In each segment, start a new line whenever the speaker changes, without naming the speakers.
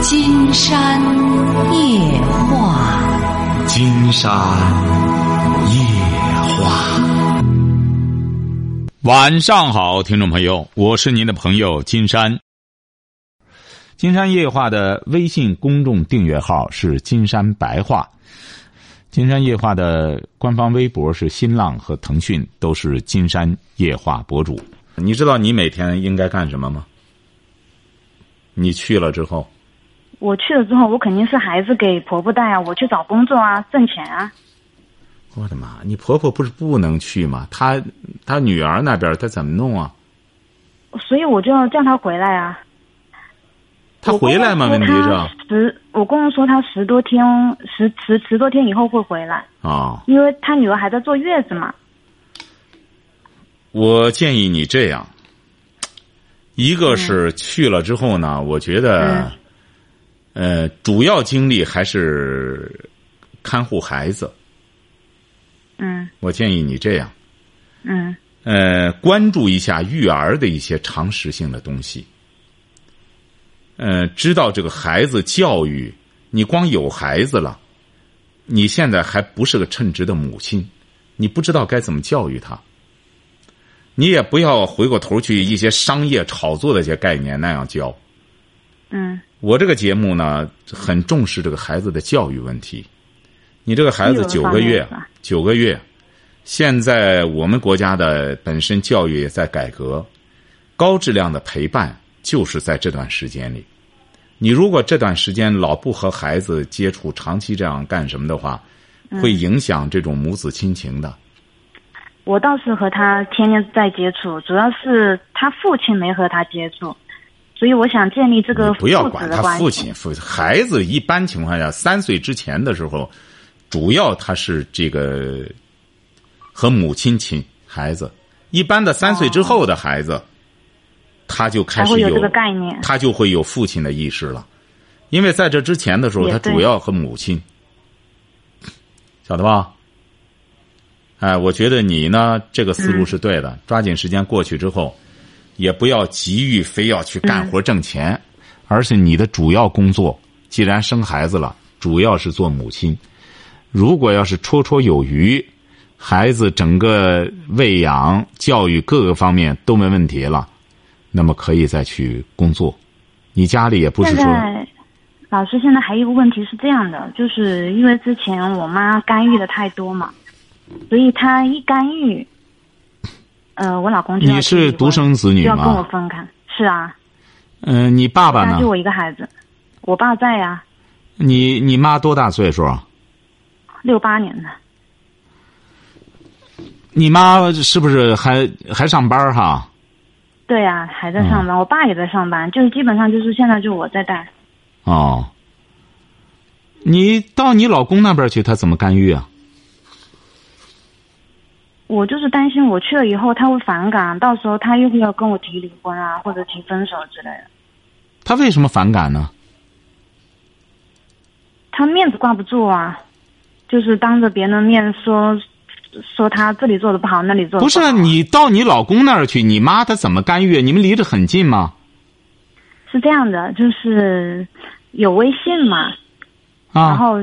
金山夜话，
金山夜话。
晚上好，听众朋友，我是您的朋友金山。金山夜话的微信公众订阅号是金山白话，金山夜话的官方微博是新浪和腾讯，都是金山夜话博主。你知道你每天应该干什么吗？你去了之后，
我去了之后，我肯定是孩子给婆婆带啊，我去找工作啊，挣钱啊。
我的妈！你婆婆不是不能去吗？她她女儿那边她怎么弄啊？
所以我就要叫她回来啊。
她回来吗？问题是？
十，我公公说她十多天，十十十多天以后会回来。
啊。
因为她女儿还在坐月子嘛。
我建议你这样，一个是去了之后呢，我觉得，呃，主要精力还是看护孩子。
嗯。
我建议你这样。
嗯。
呃，关注一下育儿的一些常识性的东西。呃，知道这个孩子教育，你光有孩子了，你现在还不是个称职的母亲，你不知道该怎么教育他。你也不要回过头去一些商业炒作的一些概念那样教。
嗯。
我这个节目呢，很重视这个孩子的教育问题。你这个孩子九个月，九个月，现在我们国家的本身教育也在改革，高质量的陪伴。就是在这段时间里，你如果这段时间老不和孩子接触，长期这样干什么的话，会影响这种母子亲情的。
我倒是和他天天在接触，主要是他父亲没和他接触，所以我想建立这个
不要管他父亲，父孩子一般情况下三岁之前的时候，主要他是这个和母亲亲孩子，一般的三岁之后的孩子。他就开始
有这个概念，
他就会有父亲的意识了，因为在这之前的时候，他主要和母亲，晓得吧？哎，我觉得你呢，这个思路是对的。抓紧时间过去之后，也不要急于非要去干活挣钱，而是你的主要工作，既然生孩子了，主要是做母亲。如果要是绰绰有余，孩子整个喂养、教育各个方面都没问题了。那么可以再去工作，你家里也不是说。
老师，现在还有一个问题是这样的，就是因为之前我妈干预的太多嘛，所以她一干预，呃，我老公
你是独生子女
吗？就要跟我分开，是啊。
嗯，你爸爸呢？
就我一个孩子，我爸在呀。
你你妈多大岁数？
六八年的。
你妈是不是还还上班哈？
对呀，还在上班，我爸也在上班，就是基本上就是现在就我在带。
哦，你到你老公那边去，他怎么干预啊？
我就是担心我去了以后他会反感，到时候他又会要跟我提离婚啊，或者提分手之类的。
他为什么反感呢？
他面子挂不住啊，就是当着别人的面说。说他这里做的不好，那里做的
不是你到你老公那儿去，你妈她怎么干预？你们离得很近吗？
是这样的，就是有微信嘛，
啊，
然后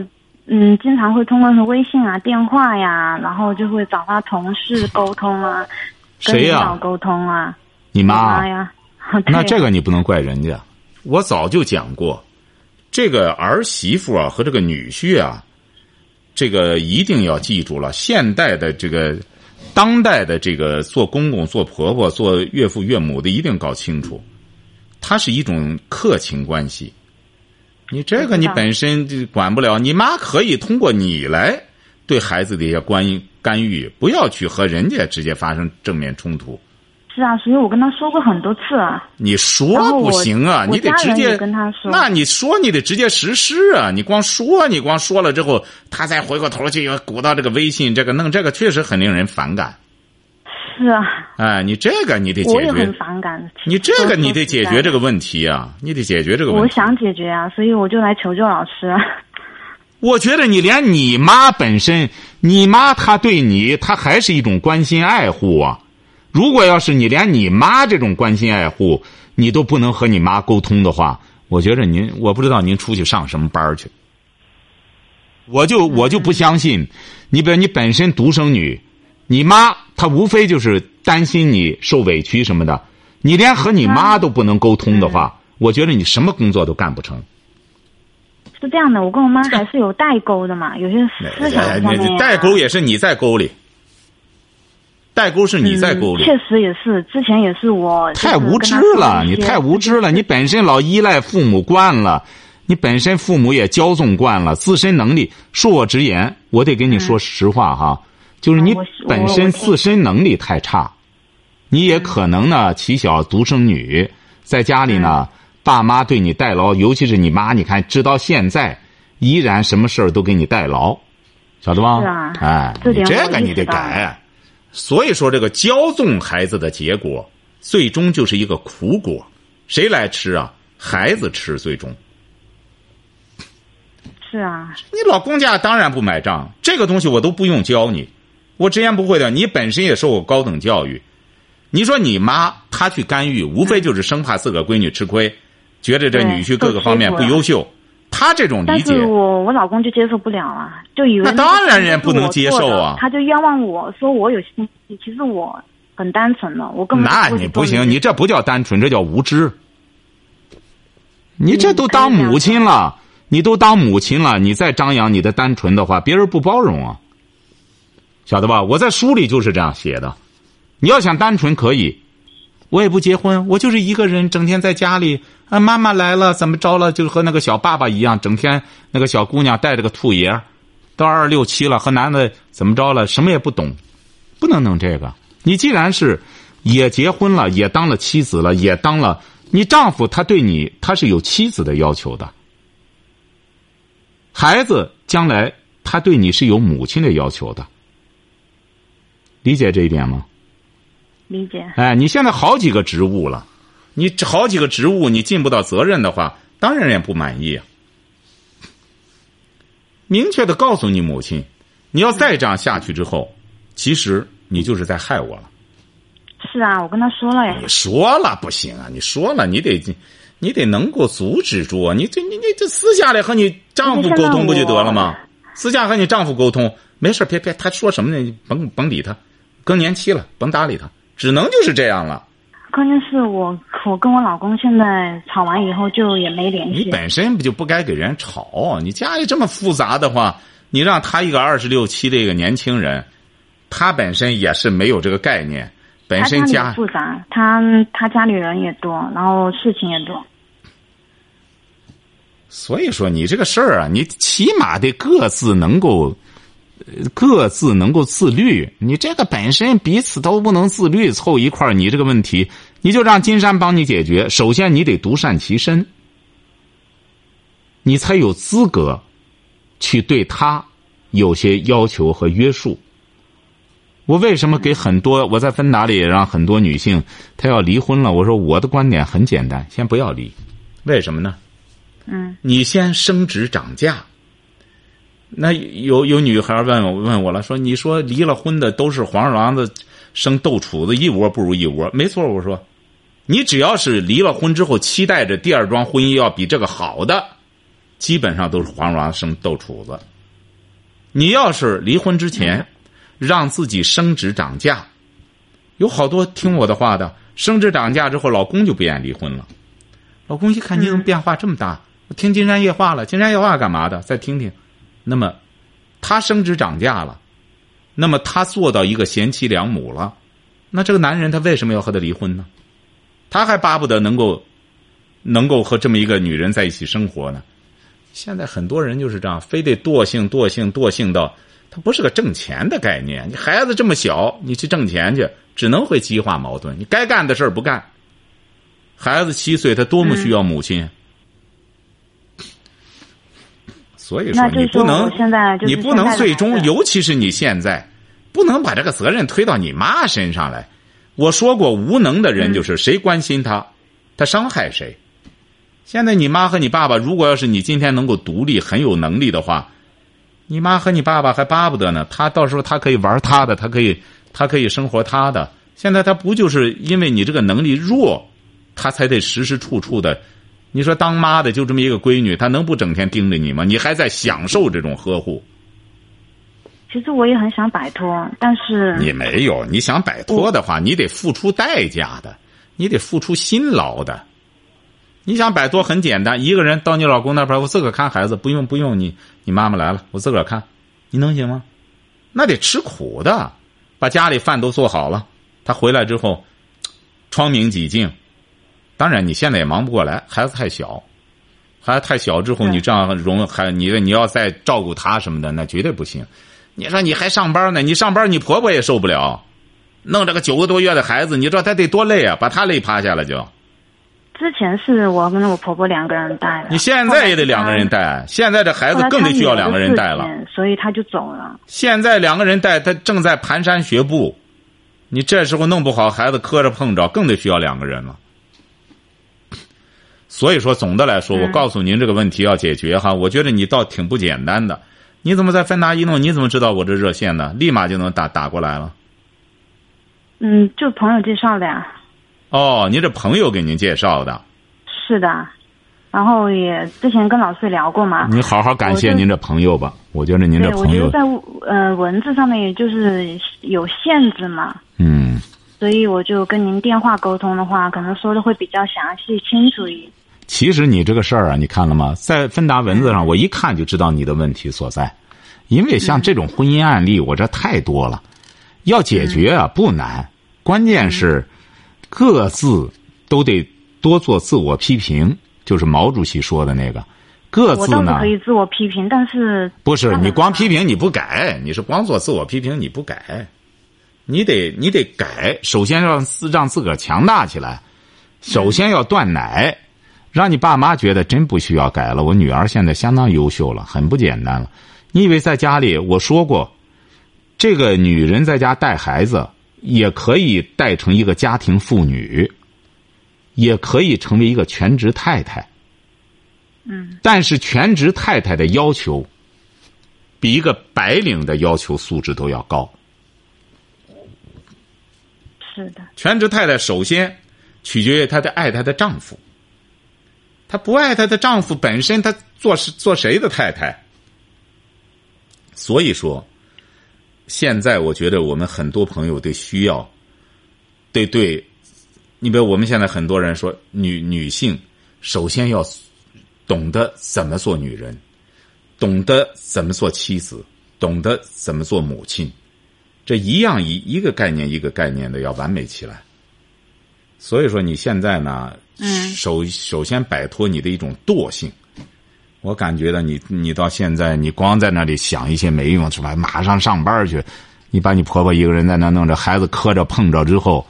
嗯，经常会通过微信啊、电话呀，然后就会找他同事沟通啊，跟领导沟通啊。
你
妈呀？
那这个你不能怪人家，我早就讲过，这个儿媳妇啊和这个女婿啊。这个一定要记住了，现代的这个，当代的这个做公公、做婆婆、做岳父岳母的，一定搞清楚，它是一种客情关系。你这个你本身就管不了，你妈可以通过你来对孩子的一些关干预，不要去和人家直接发生正面冲突。
是啊，所以我跟他说过很多次啊。
你说不行啊，你得直接
跟他说。
那你说你得直接实施啊！你光说，你光说了之后，他再回过头去又鼓捣这个微信，这个弄这个，确实很令人反感。
是啊。
哎，你这个你得解决。我
也很反感。
你这个你得解决这个问题啊！你得解决这个问题。
我想解决啊，所以我就来求救老师。
我觉得你连你妈本身，你妈她对你，她还是一种关心爱护啊。如果要是你连你妈这种关心爱护你都不能和你妈沟通的话，我觉着您，我不知道您出去上什么班儿去。我就我就不相信，你比如你本身独生女，你妈她无非就是担心你受委屈什么的，你连和你妈都不能沟通的话，我觉得你什么工作都干不成。
是这样的，我跟我妈还是有代沟的嘛，有些思想上面、啊。
代沟也是你在沟里，代沟是你在沟里。
确实也是，之前也是我
太无知了，你太无知了，你本身老依赖父母惯了。你本身父母也骄纵惯了，自身能力，恕我直言，我得跟你说实话哈，就是你本身自身能力太差，你也可能呢，起小独生女，在家里呢，爸妈对你代劳，尤其是你妈，你看直到现在，依然什么事儿都给你代劳，晓得吧？哎，
这
这个你得改。所以说，这个骄纵孩子的结果，最终就是一个苦果，谁来吃啊？孩子吃，最终。
是啊，
你老公家当然不买账，这个东西我都不用教你，我直言不讳的。你本身也受过高等教育，你说你妈她去干预，无非就是生怕自个儿闺女吃亏，觉得这女婿各个方面不优秀，她这种理解，
我我老公就接受不了啊，就以为
那当然人不能接受啊，
他就冤枉我说我有心机，其实我很单纯的，我根本
那你不行，你这不叫单纯，这叫无知，你这都当母亲了。你都当母亲了，你再张扬你的单纯的话，别人不包容啊，晓得吧？我在书里就是这样写的。你要想单纯可以，我也不结婚，我就是一个人，整天在家里啊。妈妈来了怎么着了？就和那个小爸爸一样，整天那个小姑娘带着个兔爷，到二十六七了和男的怎么着了？什么也不懂，不能弄这个。你既然是也结婚了，也当了妻子了，也当了你丈夫，他对你他是有妻子的要求的。孩子将来他对你是有母亲的要求的，理解这一点吗？
理解。
哎，你现在好几个职务了，你好几个职务你尽不到责任的话，当然也不满意啊。明确的告诉你母亲，你要再这样下去之后，其实你就是在害我了。
是啊，我跟他说了呀。
你说了不行啊！你说了，你得。你得能够阻止住啊！你这你你这私下里和你丈夫沟通不就得了吗？私下和你丈夫沟通，没事别别，他说什么呢？甭甭理他，更年期了，甭搭理他，只能就是这样了。
关键是我我跟我老公现在吵完以后就也没联系。
你本身不就不该给人吵？你家里这么复杂的话，你让他一个二十六七的一个年轻人，他本身也是没有这个概念。本身
家复杂，他他家里人也多，然后事情也多。
所以说，你这个事儿啊，你起码得各自能够，各自能够自律。你这个本身彼此都不能自律，凑一块儿，你这个问题，你就让金山帮你解决。首先，你得独善其身，你才有资格去对他有些要求和约束。我为什么给很多我在芬达里也让很多女性她要离婚了？我说我的观点很简单，先不要离，为什么呢？
嗯，
你先升职涨价。那有有女孩问我问我了，说你说离了婚的都是黄鼠狼子生豆杵子，一窝不如一窝。没错，我说，你只要是离了婚之后期待着第二桩婚姻要比这个好的，基本上都是黄鼠狼生豆杵子。你要是离婚之前。让自己升职涨价，有好多听我的话的，升职涨价之后，老公就不愿意离婚了。老公一看你怎么变化这么大，我听金山夜话了，金山夜话干嘛的？再听听。那么，他升职涨价了，那么他做到一个贤妻良母了，那这个男人他为什么要和他离婚呢？他还巴不得能够，能够和这么一个女人在一起生活呢。现在很多人就是这样，非得惰性、惰性、惰性到。他不是个挣钱的概念，你孩子这么小，你去挣钱去，只能会激化矛盾。你该干的事儿不干，孩子七岁，他多么需要母亲。所以说，你不能，你不能最终，尤其是你现在，不能把这个责任推到你妈身上来。我说过，无能的人就是谁关心他，他伤害谁。现在你妈和你爸爸，如果要是你今天能够独立、很有能力的话。你妈和你爸爸还巴不得呢，他到时候他可以玩他的，他可以，他可以生活他的。现在他不就是因为你这个能力弱，他才得时时处处的你说当妈的就这么一个闺女，她能不整天盯着你吗？你还在享受这种呵护？
其实我也很想摆脱，但是
你没有，你想摆脱的话，你得付出代价的，你得付出辛劳的。你想摆脱很简单，一个人到你老公那边，我自个儿看孩子，不用不用你，你妈妈来了，我自个儿看，你能行吗？那得吃苦的，把家里饭都做好了，他回来之后，窗明几净。当然，你现在也忙不过来，孩子太小，孩子太小之后，你这样容还你你要再照顾他什么的，那绝对不行。你说你还上班呢？你上班，你婆婆也受不了，弄这个九个多月的孩子，你知道他得多累啊？把他累趴下了就。
之前是我跟我婆婆两个人带的，
你现在也得两个人带，现在这孩子更得需要两个人带了，
所以他就走了。
现在两个人带，他正在蹒跚学步，你这时候弄不好，孩子磕着碰着，更得需要两个人了。所以说，总的来说，我告诉您这个问题要解决哈，我觉得你倒挺不简单的。你怎么在芬达一弄？你怎么知道我这热线呢？立马就能打打过来了。
嗯，就朋友介绍的呀。
哦，您这朋友给您介绍的。
是的，然后也之前跟老师聊过嘛。
你好好感谢您这朋友吧，我觉得您这朋友
在呃文字上面就是有限制嘛。
嗯。
所以我就跟您电话沟通的话，可能说的会比较详细清楚一。
其实你这个事儿啊，你看了吗？在芬达文字上，我一看就知道你的问题所在，因为像这种婚姻案例，我这太多了，要解决啊不难，关键是。各自都得多做自我批评，就是毛主席说的那个。各自呢
可以自我批评，但是
不是你光批评你不改，你是光做自我批评你不改，你得你得改。首先让自让自个儿强大起来，首先要断奶，让你爸妈觉得真不需要改了。我女儿现在相当优秀了，很不简单了。你以为在家里我说过，这个女人在家带孩子。也可以带成一个家庭妇女，也可以成为一个全职太太。
嗯。
但是全职太太的要求，比一个白领的要求素质都要高。
是的。
全职太太首先取决于她的爱她的丈夫。她不爱她的丈夫本身，她做是做谁的太太？所以说。现在我觉得我们很多朋友都需要，对对，你比如我们现在很多人说女女性首先要懂得怎么做女人，懂得怎么做妻子，懂得怎么做母亲，这一样一一个概念一个概念的要完美起来。所以说你现在呢，首首先摆脱你的一种惰性。我感觉到你，你到现在，你光在那里想一些没用是吧？马上上班去，你把你婆婆一个人在那弄着，孩子磕着碰着之后，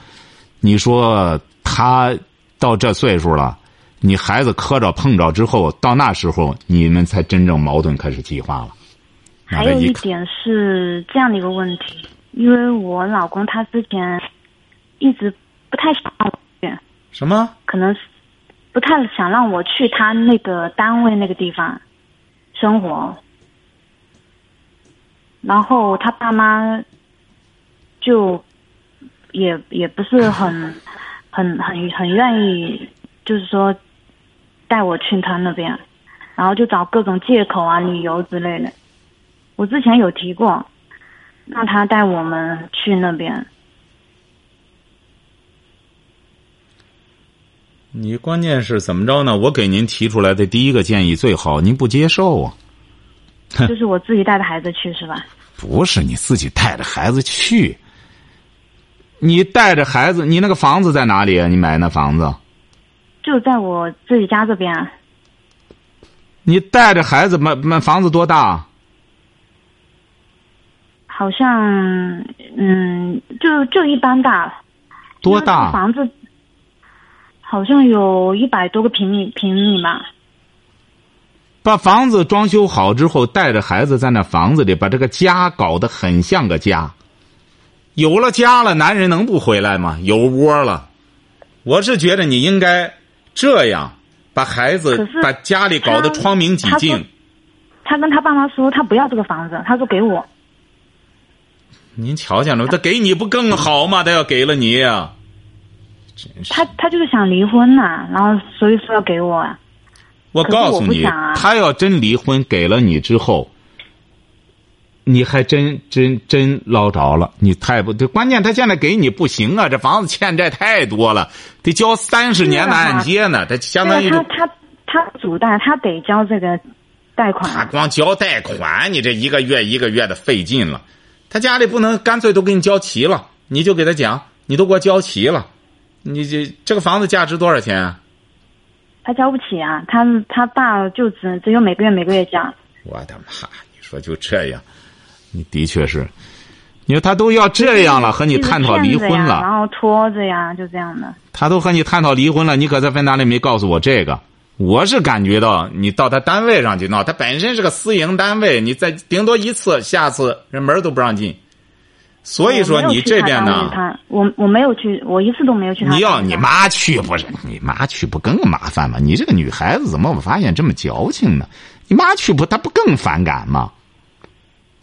你说她到这岁数了，你孩子磕着碰着之后，到那时候你们才真正矛盾开始激化了。
还有一点是这样的一个问题，因为我老公他之前一直不太想。
什么？
可能是。不太想让我去他那个单位那个地方生活，然后他爸妈就也也不是很 很很很愿意，就是说带我去他那边，然后就找各种借口啊、理由之类的。我之前有提过，让他带我们去那边。
你关键是怎么着呢？我给您提出来的第一个建议最好您不接受啊。
就是我自己带着孩子去是吧？
不是你自己带着孩子去，你带着孩子，你那个房子在哪里啊？你买那房子？
就在我自己家这边。
你带着孩子买买房子多大？
好像嗯，就就一般大。
多大？
房子。好像有一百多个平米平米吧。
把房子装修好之后，带着孩子在那房子里，把这个家搞得很像个家。有了家了，男人能不回来吗？有窝了，我是觉得你应该这样，把孩子把家里搞得窗明几净。
他跟他爸妈说，他不要这个房子，他说给我。
您瞧见了，他给你不更好吗？他要给了你。
他他就是想离婚呐，然后所以说要给我。
我告诉你，
啊
他要真离婚给了你之后，你还真真真捞着了。你太不对，关键他现在给你不行啊，这房子欠债太多了，得交三十年的按揭呢。他相当于
他他他主贷，他得交这个贷款啊。
他光交贷款，你这一个月一个月的费劲了。他家里不能干脆都给你交齐了，你就给他讲，你都给我交齐了，你这这个房子价值多少钱啊？
他交不起啊，他他爸就只只有每个月每个月交。
我的妈！你说就这样，你的确是，你说他都要这样了，和你探讨离婚了，
然后拖着呀，就这样的。
他都和你探讨离婚了，你可在分单里没告诉我这个。我是感觉到你到他单位上去闹，他本身是个私营单位，你再顶多一次，下次人门都不让进。所以说你这边呢，
我我没有去，我一次都没有去。
你要你妈去不是？你妈去不更麻烦吗？你这个女孩子怎么我发现这么矫情呢？你妈去不，她不更反感吗？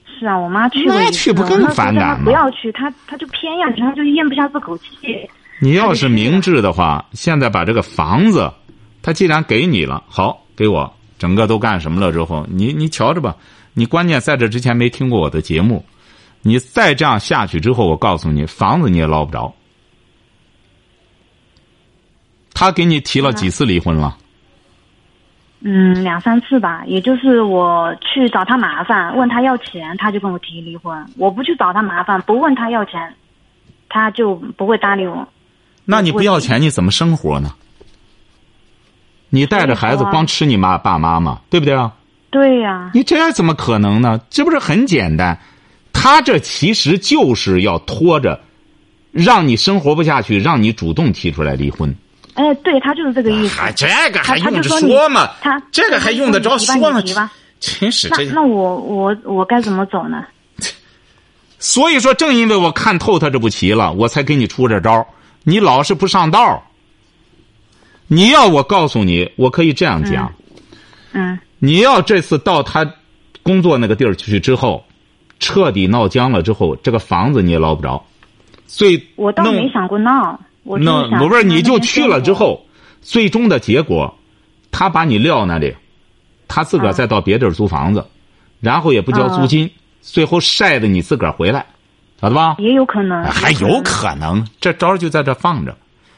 是啊，我妈去过
妈去不更反感吗
不要去，她她就偏要去，她就咽不下这口气。
你要是明智的话，现在把这个房子，他既然给你了，好，给我整个都干什么了之后，你你瞧着吧。你关键在这之前没听过我的节目，你再这样下去之后，我告诉你，房子你也捞不着。他给你提了几次离婚了？
嗯，两三次吧，也就是我去找他麻烦，问他要钱，他就跟我提离婚。我不去找他麻烦，不问他要钱，他就不会搭理我。
那你不要钱，你怎么生活呢？你带着孩子光吃你妈爸妈吗？对不对啊？
对呀、
你这怎么可能呢？这不是很简单？他这其实就是要拖着，让你生活不下去，让你主动提出来离婚。
哎，对他就是这个意思。
啊这个还用着
说
吗？
他
这个还用得着说吗？真是这。
那那我我我该怎么走呢？
所以说，正因为我看透他这步棋了，我才给你出这招。你老是不上道。你要我告诉你，我可以这样讲。
嗯
你要这次到他工作那个地儿去之后，彻底闹僵了之后，这个房子你也捞不着。最
我倒没想过闹，我
那我不是，你就去了之后，最终的结果，他把你撂那里，他自个儿
啊
再到别地儿租房子，然后也不交租金，最后晒的你自个儿回来，晓得吧？
也有可能，
还有可能，这招就在这放着，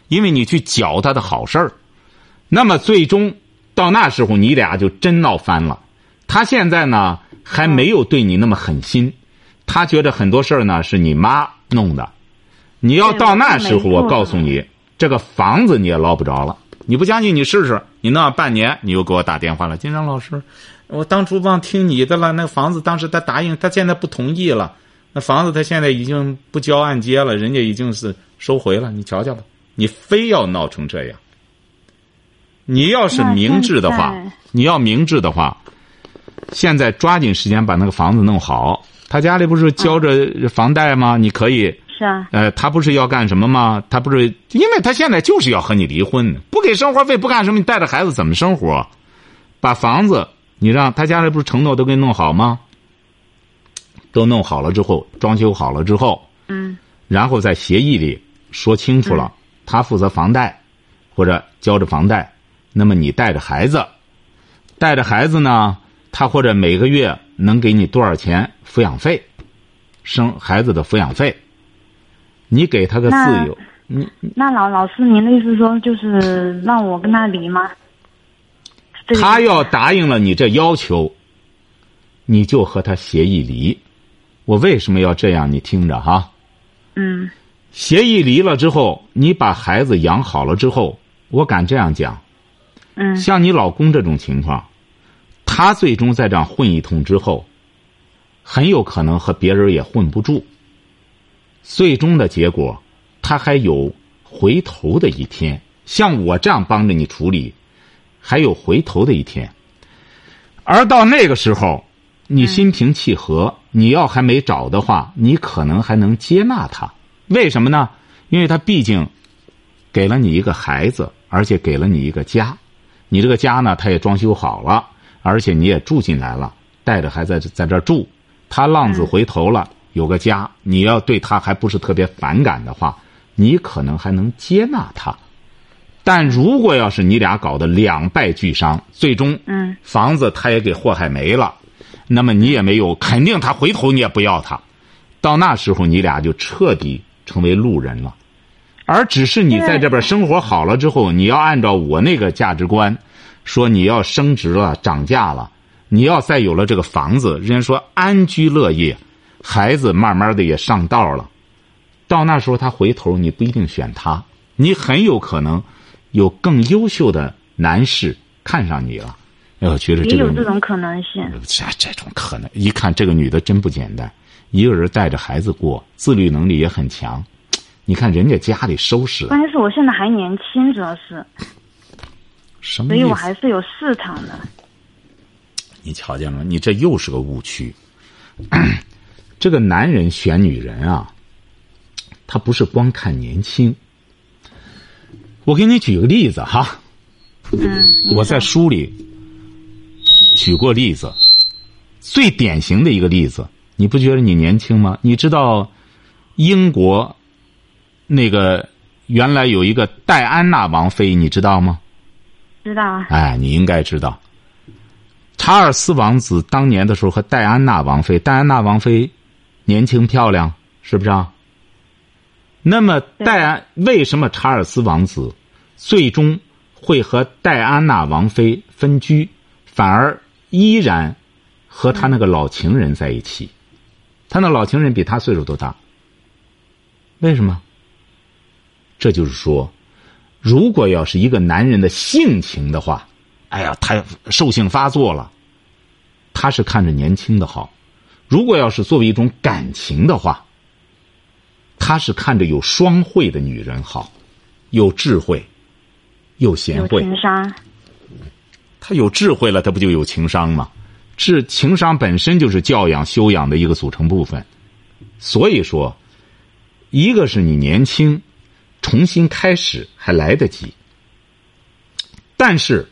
因为你去搅他的好事儿，那么最终到那时候你俩就真闹翻了。他现在呢还没有对你那么狠心，他觉得很多事儿呢是你妈弄的。你要到那时候，
我
告诉你，这个房子你也捞不着了。你不相信，你试试。你弄半年，你又给我打电话了，金山老师，我当初忘听你的了。那房子当时他答应，他现在不同意了。那房子他现在已经不交按揭了，人家已经是收回了。你瞧瞧吧，你非要闹成这样。你要是明智的话你要明智的话，现在抓紧时间把那个房子弄好。他家里不是交着房贷吗？你可以，
是啊，
呃，他不是要干什么吗？他不是，因为他现在就是要和你离婚，不给生活费，不干什么，你带着孩子怎么生活？把房子你让他家里不是承诺都给你弄好吗？都弄好了之后，装修好了之后，
嗯
然后在协议里说清楚了，他负责房贷，或者交着房贷，那么你带着孩子，带着孩子呢，他或者每个月能给你多少钱抚养费，生孩子的抚养费，你给他个自
那
由，你
那老老师，您的意思说就是让我跟他离吗？
他要答应了你这要求，你就和他协议离。我为什么要这样？你听着哈。
嗯
协议离了之后，你把孩子养好了之后，我敢这样讲，
嗯
像你老公这种情况，他最终在这样混一通之后，很有可能和别人也混不住。最终的结果，他还有回头的一天。像我这样帮着你处理，还有回头的一天。而到那个时候，你心平气和，你要还没找的话，你可能还能接纳他。为什么呢？因为他毕竟给了你一个孩子，而且给了你一个家。你这个家呢，他也装修好了，而且你也住进来了，带着孩子在这儿住。他浪子回头了，有个家，你要对他还不是特别反感的话，你可能还能接纳他。但如果要是你俩搞得两败俱伤，最终
嗯
房子他也给祸害没了，那么你也没有，肯定他回头你也不要他，到那时候你俩就彻底成为路人了。而只是你在这边生活好了之后，你要按照我那个价值观，说你要升值了、涨价了，你要再有了这个房子，人家说安居乐业，孩子慢慢的也上道了，到那时候他回头你不一定选他，你很有可能有更优秀的男士看上你了。哎，我觉得
也
这个
有这种可能性。
这这种可能，一看这个女的真不简单，一个人带着孩子过，自律能力也很强。你看人家家里收拾
关键是我现在还年轻，主要是，所以我还是有市场的。
你瞧见了吗？你这又是个误区。这个男人选女人啊，他不是光看年轻。我给你举个例子哈，
嗯，
我在书里举过例子，最典型的一个例子，你不觉得你年轻吗？你知道英国那个原来有一个戴安娜王妃，你知道吗？
知道啊，
哎，你应该知道，查尔斯王子当年的时候和戴安娜王妃，戴安娜王妃年轻漂亮，是不是啊？那么戴安为什么查尔斯王子最终会和戴安娜王妃分居，反而依然和他那个老情人在一起？他那老情人比他岁数都大，为什么？这就是说，如果要是一个男人的性情的话，哎呀，他兽性发作了，他是看着年轻的好；如果要是作为一种感情的话，他是看着有双慧的女人好，有智慧，又贤
有
惠。
情商。
他有智慧了，他不就有情商吗？智情商本身就是教养修养的一个组成部分。所以说，一个是你年轻，重新开始还来得及。但是，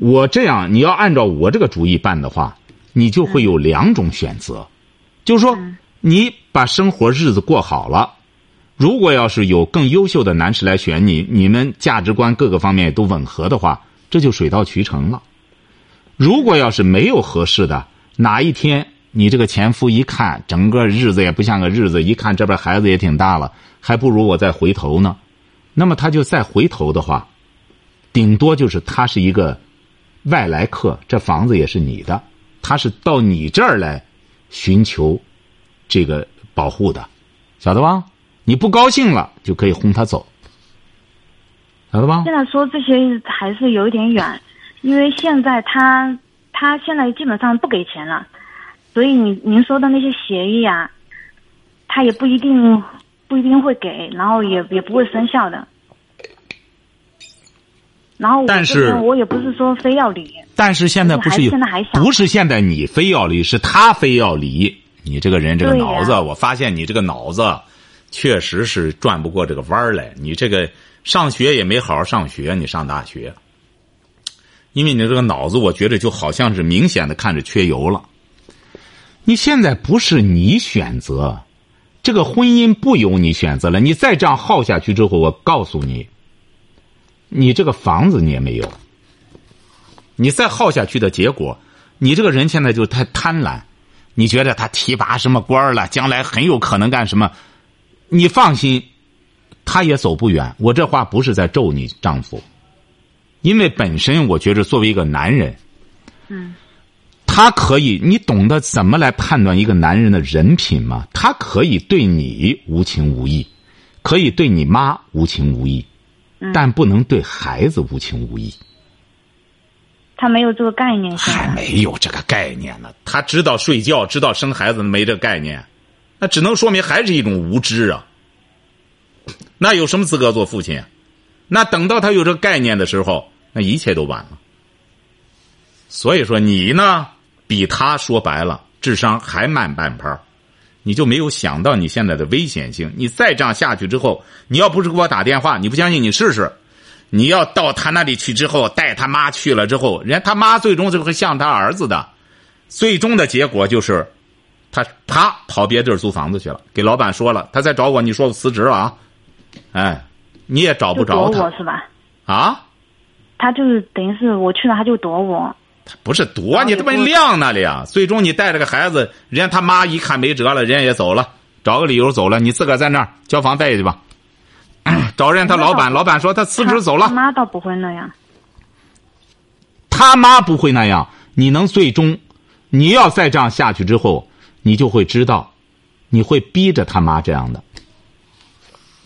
我这样你要按照我这个主意办的话，你就会有两种选择，就是说，你把生活日子过好了。如果要是有更优秀的男士来选你，你们价值观各个方面都吻合的话，这就水到渠成了。如果要是没有合适的，哪一天你这个前夫一看，整个日子也不像个日子，一看这边孩子也挺大了，还不如我再回头呢。那么他就再回头的话，顶多就是他是一个外来客，这房子也是你的，他是到你这儿来寻求这个保护的，晓得吧？你不高兴了就可以轰他走，晓得吧？
现在说这些还是有一点远，因为现在他他现在基本上不给钱了，所以你您说的那些协议啊，他也不一定不一定会给，然后也也不会生效的。然后我
但是
我也不是说非要离，
但是现在不是有
现在还小
不是现在你非要离，是他非要离。你这个人这个脑子，我发现你这个脑子确实是转不过这个弯儿来。你这个上学也没好好上学，你上大学，因为你这个脑子，我觉得就好像是明显的看着缺油了。你现在不是你选择，这个婚姻不由你选择了。你再这样耗下去之后，我告诉你，你这个房子你也没有。你再耗下去的结果，你这个人现在就太贪婪，你觉得他提拔什么官了，将来很有可能干什么？你放心，他也走不远。我这话不是在咒你丈夫，因为本身我觉得作为一个男人，
嗯，
他可以，你懂得怎么来判断一个男人的人品吗？他可以对你无情无义，可以对你妈无情无义，
嗯
但不能对孩子无情无义。
他没有这个概念，现
还
在
没有这个概念呢。他知道睡觉，知道生孩子，没这个概念，那只能说明还是一种无知啊。那有什么资格做父亲啊？那等到他有这个概念的时候，那一切都晚了。所以说，你呢，比他说白了，智商还慢半拍儿你就没有想到你现在的危险性。你再这样下去之后，你要不是给我打电话，你不相信你试试。你要到他那里去之后，带他妈去了之后，人家他妈最终就会像他儿子的，最终的结果就是，他啪跑别地儿租房子去了，给老板说了，他再找我，你说我辞职了啊，哎，你也找不着他
我，是吧？
啊？
他就是等于是我去了，他就躲我。
不是躲你，他妈晾那里啊！最终你带着个孩子，人家他妈一看没辙了，人家也走了，找个理由走了。你自个儿在那儿交房贷去吧。找人他老板，老板说他辞职走了。
他妈倒不会那样。
他妈不会那样。你能最终，你要再这样下去之后，你就会知道，你会逼着他妈这样的。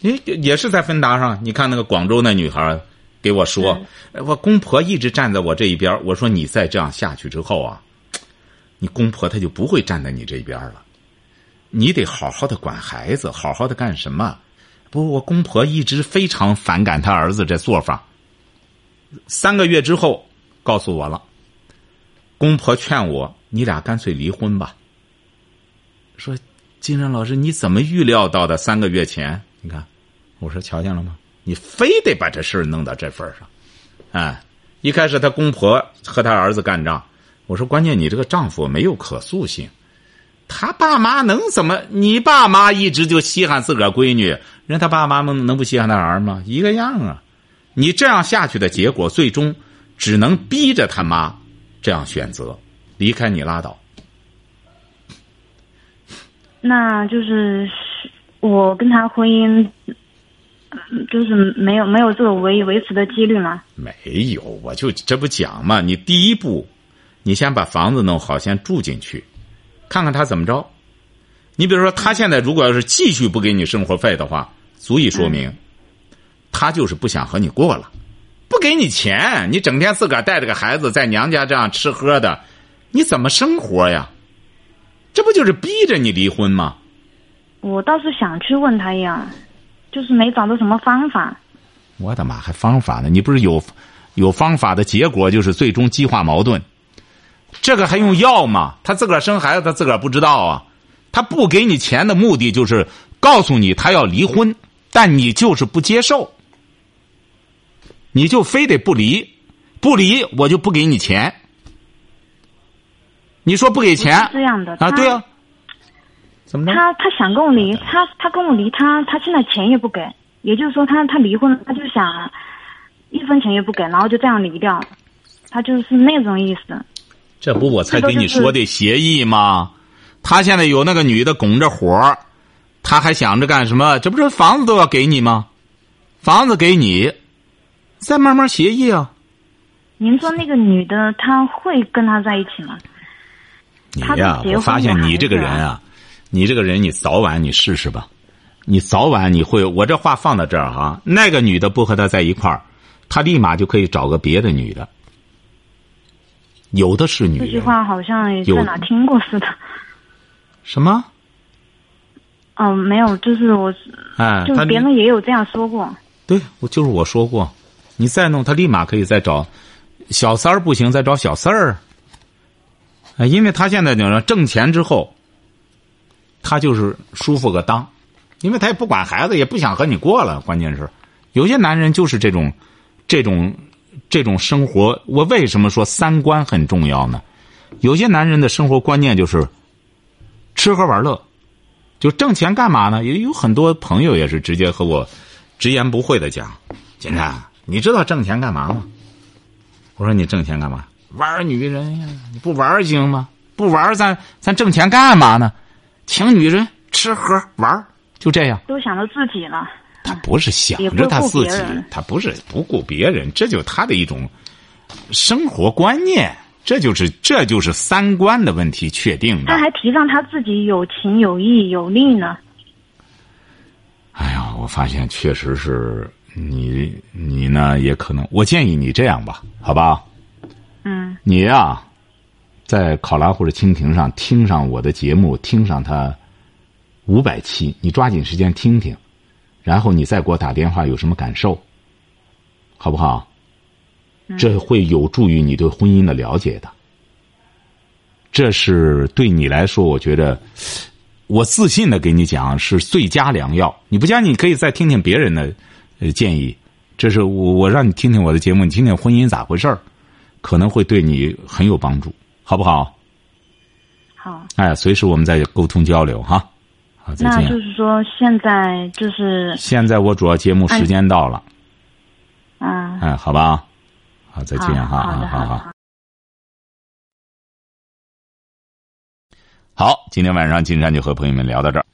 也也是在芬达上，你看那个广州那女孩。给我说，我公婆一直站在我这一边。我说你再这样下去之后啊，你公婆他就不会站在你这一边了。你得好好的管孩子，好好的干什么？不，我公婆一直非常反感他儿子这做法。三个月之后，告诉我了，公婆劝我，你俩干脆离婚吧。说，金山老师，你怎么预料到的？三个月前，你看，我说瞧见了吗？你非得把这事儿弄到这份上，哎，一开始他公婆和他儿子干仗，我说关键你这个丈夫没有可塑性，他爸妈能怎么？你爸妈一直就稀罕自个儿闺女，人他爸妈能能不稀罕他儿吗？一个样啊！你这样下去的结果，最终只能逼着他妈这样选择，离开你拉倒。
那就是我跟他婚姻。就是没有没有这个维维持的几率吗？
没有，我就这不讲嘛。你第一步，你先把房子弄好，先住进去，看看他怎么着。你比如说，他现在如果要是继续不给你生活费的话，足以说明，他就是不想和你过了，不给你钱，你整天自个儿带着个孩子在娘家这样吃喝的，你怎么生活呀？这不就是逼着你离婚吗？
我倒是想去问他呀。就是没找到什么方法，
我的妈，还方法呢？你不是有有方法的结果，就是最终激化矛盾。这个还用药吗？他自个儿生孩子，他自个儿不知道啊。他不给你钱的目的就是告诉你他要离婚，但你就是不接受，你就非得不离，不离我就不给你钱。你说不给钱？
这样的
啊？对啊。
他他想跟我离，他他跟我离，他他现在钱也不给，也就是说他他离婚了，他就想一分钱也不给，然后就这样离掉，他就是那种意思。
这不我才跟你说的协议吗？他现在有那个女的拱着火，他还想着干什么？这不是房子都要给你吗？房子给你，再慢慢协议啊。
您说那个女的，她会跟他在一起吗？
你呀，我发现你这个人啊。你这个人，你早晚你试试吧，你早晚你会。我这话放到这儿哈，那个女的不和他在一块儿，他立马就可以找个别的女的。有的是女。
这句话好像在哪听过似的。
什么？
嗯，没有，就是我，
哎，
就是别人也有这样说过。
对，我就是我说过，你再弄，他立马可以再找小三儿，不行再找小四儿。哎，因为他现在就是挣钱之后。他就是舒服个当，因为他也不管孩子，也不想和你过了。关键是，有些男人就是这种，这种，这种生活。我为什么说三观很重要呢？有些男人的生活观念就是吃喝玩乐，就挣钱干嘛呢？也有很多朋友也是直接和我直言不讳的讲：“金山，你知道挣钱干嘛吗？”我说：“你挣钱干嘛？玩女人呀？你不玩行吗？不玩，咱咱挣钱干嘛呢？”请女人吃喝玩就这样，
都想着自己了。
他不是想着他自己，他不是不顾别人，这就他的一种生活观念，这就是这就是三观的问题确定的。
他还提倡他自己有情有义有利呢。
哎呀，我发现确实是你你呢，也可能。我建议你这样吧，好吧？
嗯。
你呀。在考拉或者蜻蜓上听上我的节目，听上它五百期，你抓紧时间听听，然后你再给我打电话，有什么感受，好不好？这会有助于你对婚姻的了解的。这是对你来说，我觉得我自信的给你讲是最佳良药。你不相信，你可以再听听别人的呃建议。这是我我让你听听我的节目，你听听婚姻咋回事儿，可能会对你很有帮助。好不好？
好。
哎，随时我们再沟通交流哈。好，再见。
那就是说，现在就是
现在我主要节目时间到了。
嗯。
哎，好吧，好，再见哈，
好
好
好
好。好，今天晚上金山就和朋友们聊到这儿。